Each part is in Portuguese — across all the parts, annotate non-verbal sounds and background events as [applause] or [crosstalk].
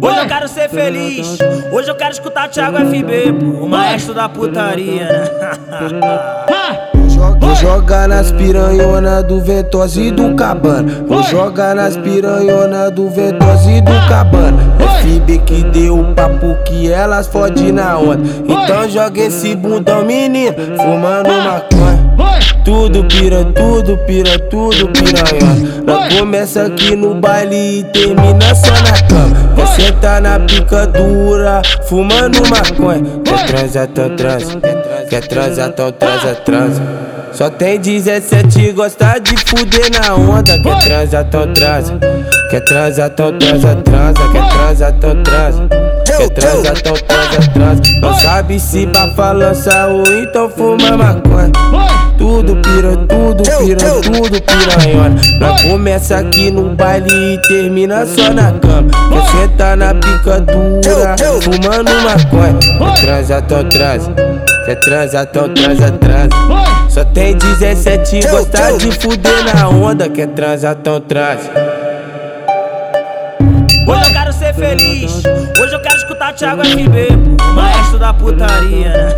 Hoje eu quero ser feliz. Hoje eu quero escutar Thiago FB, pô, o maestro da putaria, né? [laughs] Vou jogar nas piranhona do Ventosa e do Cabana. Vou jogar nas piranhona do Ventosa e do Cabana. FB que deu o papo que elas fode na onda. Então joga esse bundão, menino, fumando maconha. Tudo pira, tudo pira, tudo piranha. Nós começa aqui no baile e termina só na cama. Quer sentar na pica dura, fumando maconha. Quer transar, então transa. Quer transar, então transa, transa. Só tem 17 gosta de fuder na onda. Quer transar, então transa. Quer transar, então transa, transa. Quer transar, então transa. Quer então transa, transa. Não sabe se bafa lança ou então fuma maconha. Tudo pira, tudo pira, tudo piranhona. Nós começa aqui no baile e termina só na cama. Quer sentar na pica dura, fumando maconha. Quer transar, então transa. Quer transar, então transa, transa. Só tem 17 gosta de fuder na onda. Quer transar, então transa. Hoje eu quero ser feliz. Hoje eu quero escutar Thiago FB, maestro da putaria, né?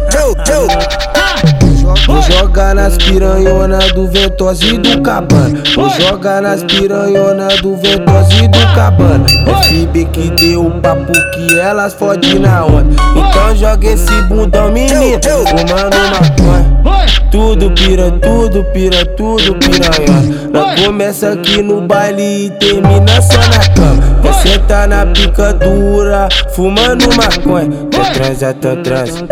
Vou jogar nas piranhona do Ventosa e do Cabana. Vou jogar nas piranhona do Ventosa e do Cabana. FB que deu o papo que elas fode na onda. Então joga esse bundão, menino, fumando maconha. Tudo pira, tudo pira, tudo piranha. Nós começa aqui no baile e termina só na cama. Quer sentar na pica dura, fumando maconha. Quer transar, então transa.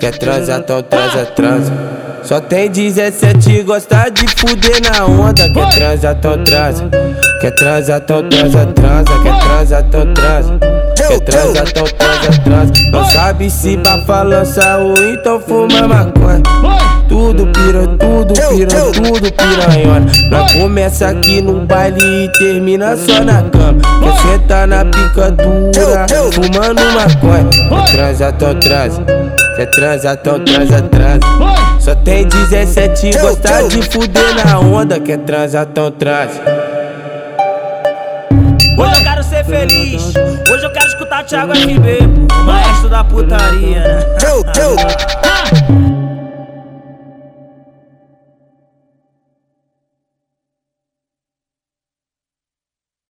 Quer transar, então transa, transa. Só tem 17 gosta de fuder na onda. Quer transar, então transa. Quer transar, então transa, transa. Quer transar, então transa. Quer transar, então transa, transa. Não sabe se bafa lança ou então fuma maconha. Tudo pira, tudo pira, tudo piranhona. Nós começa aqui no baile e termina só na cama. Quer sentar na pica dura, fumando maconha. Quer transar, então transa. Quer transar, então transa, transa. Só tem 17 gosta de fuder na onda. Quer transar, então transa. Hoje eu quero ser feliz. Hoje eu quero escutar Thiago FB, maestro da putaria, né?